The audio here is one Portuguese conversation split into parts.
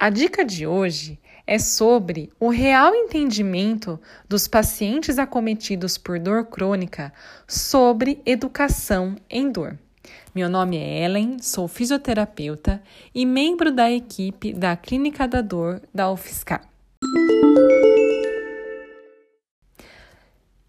A dica de hoje é sobre o real entendimento dos pacientes acometidos por dor crônica sobre educação em dor. Meu nome é Ellen, sou fisioterapeuta e membro da equipe da Clínica da Dor da UFSCar.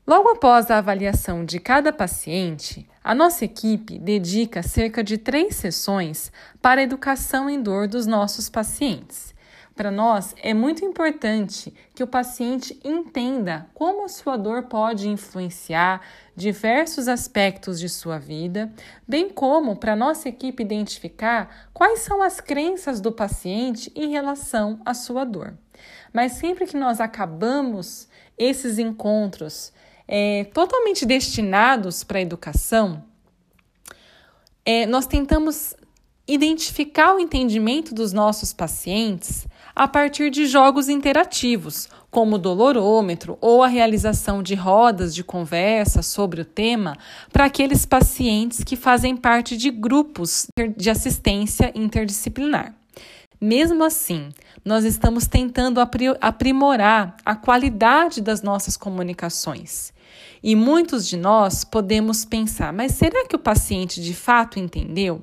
Logo após a avaliação de cada paciente, a nossa equipe dedica cerca de três sessões para a educação em dor dos nossos pacientes. Para nós, é muito importante que o paciente entenda como a sua dor pode influenciar diversos aspectos de sua vida, bem como para nossa equipe identificar quais são as crenças do paciente em relação à sua dor. Mas sempre que nós acabamos esses encontros é, totalmente destinados para a educação, é, nós tentamos identificar o entendimento dos nossos pacientes a partir de jogos interativos, como o dolorômetro ou a realização de rodas de conversa sobre o tema para aqueles pacientes que fazem parte de grupos de assistência interdisciplinar. Mesmo assim, nós estamos tentando aprimorar a qualidade das nossas comunicações. E muitos de nós podemos pensar, mas será que o paciente de fato entendeu?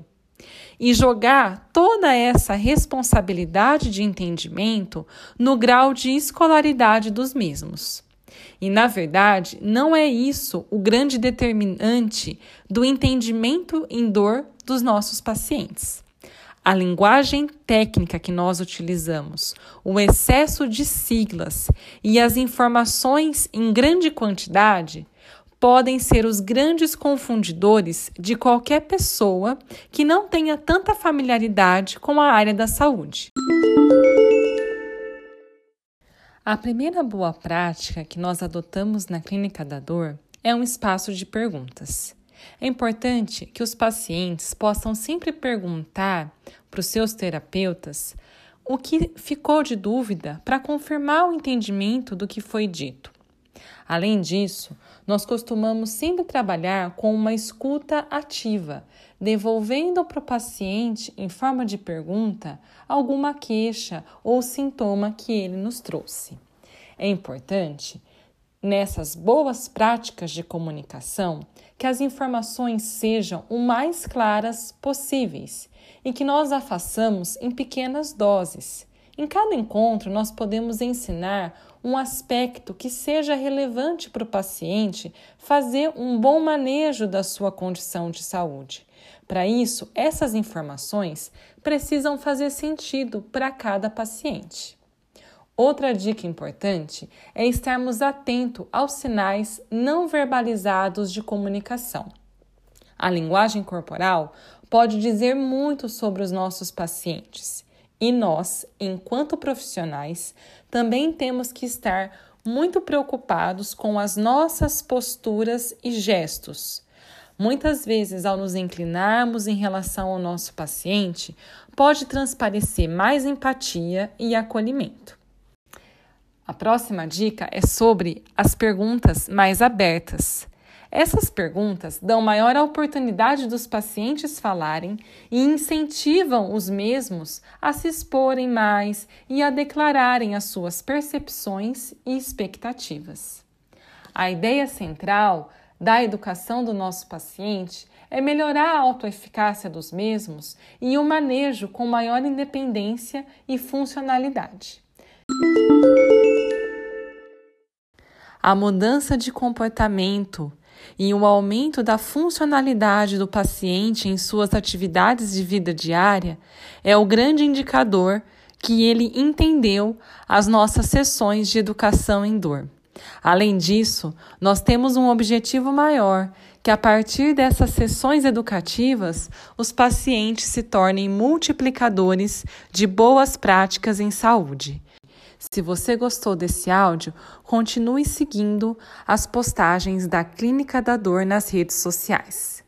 E jogar toda essa responsabilidade de entendimento no grau de escolaridade dos mesmos. E, na verdade, não é isso o grande determinante do entendimento em dor dos nossos pacientes a linguagem técnica que nós utilizamos, o excesso de siglas e as informações em grande quantidade podem ser os grandes confundidores de qualquer pessoa que não tenha tanta familiaridade com a área da saúde. A primeira boa prática que nós adotamos na Clínica da Dor é um espaço de perguntas. É importante que os pacientes possam sempre perguntar para os seus terapeutas o que ficou de dúvida para confirmar o entendimento do que foi dito. Além disso, nós costumamos sempre trabalhar com uma escuta ativa, devolvendo para o paciente, em forma de pergunta, alguma queixa ou sintoma que ele nos trouxe. É importante nessas boas práticas de comunicação que as informações sejam o mais claras possíveis e que nós a façamos em pequenas doses. Em cada encontro, nós podemos ensinar um aspecto que seja relevante para o paciente fazer um bom manejo da sua condição de saúde. Para isso, essas informações precisam fazer sentido para cada paciente. Outra dica importante é estarmos atentos aos sinais não verbalizados de comunicação. A linguagem corporal pode dizer muito sobre os nossos pacientes e nós, enquanto profissionais, também temos que estar muito preocupados com as nossas posturas e gestos. Muitas vezes, ao nos inclinarmos em relação ao nosso paciente, pode transparecer mais empatia e acolhimento. A próxima dica é sobre as perguntas mais abertas. Essas perguntas dão maior oportunidade dos pacientes falarem e incentivam os mesmos a se exporem mais e a declararem as suas percepções e expectativas. A ideia central da educação do nosso paciente é melhorar a autoeficácia dos mesmos e o manejo com maior independência e funcionalidade. A mudança de comportamento e o aumento da funcionalidade do paciente em suas atividades de vida diária é o grande indicador que ele entendeu as nossas sessões de educação em dor. Além disso, nós temos um objetivo maior, que a partir dessas sessões educativas, os pacientes se tornem multiplicadores de boas práticas em saúde. Se você gostou desse áudio, continue seguindo as postagens da Clínica da Dor nas redes sociais.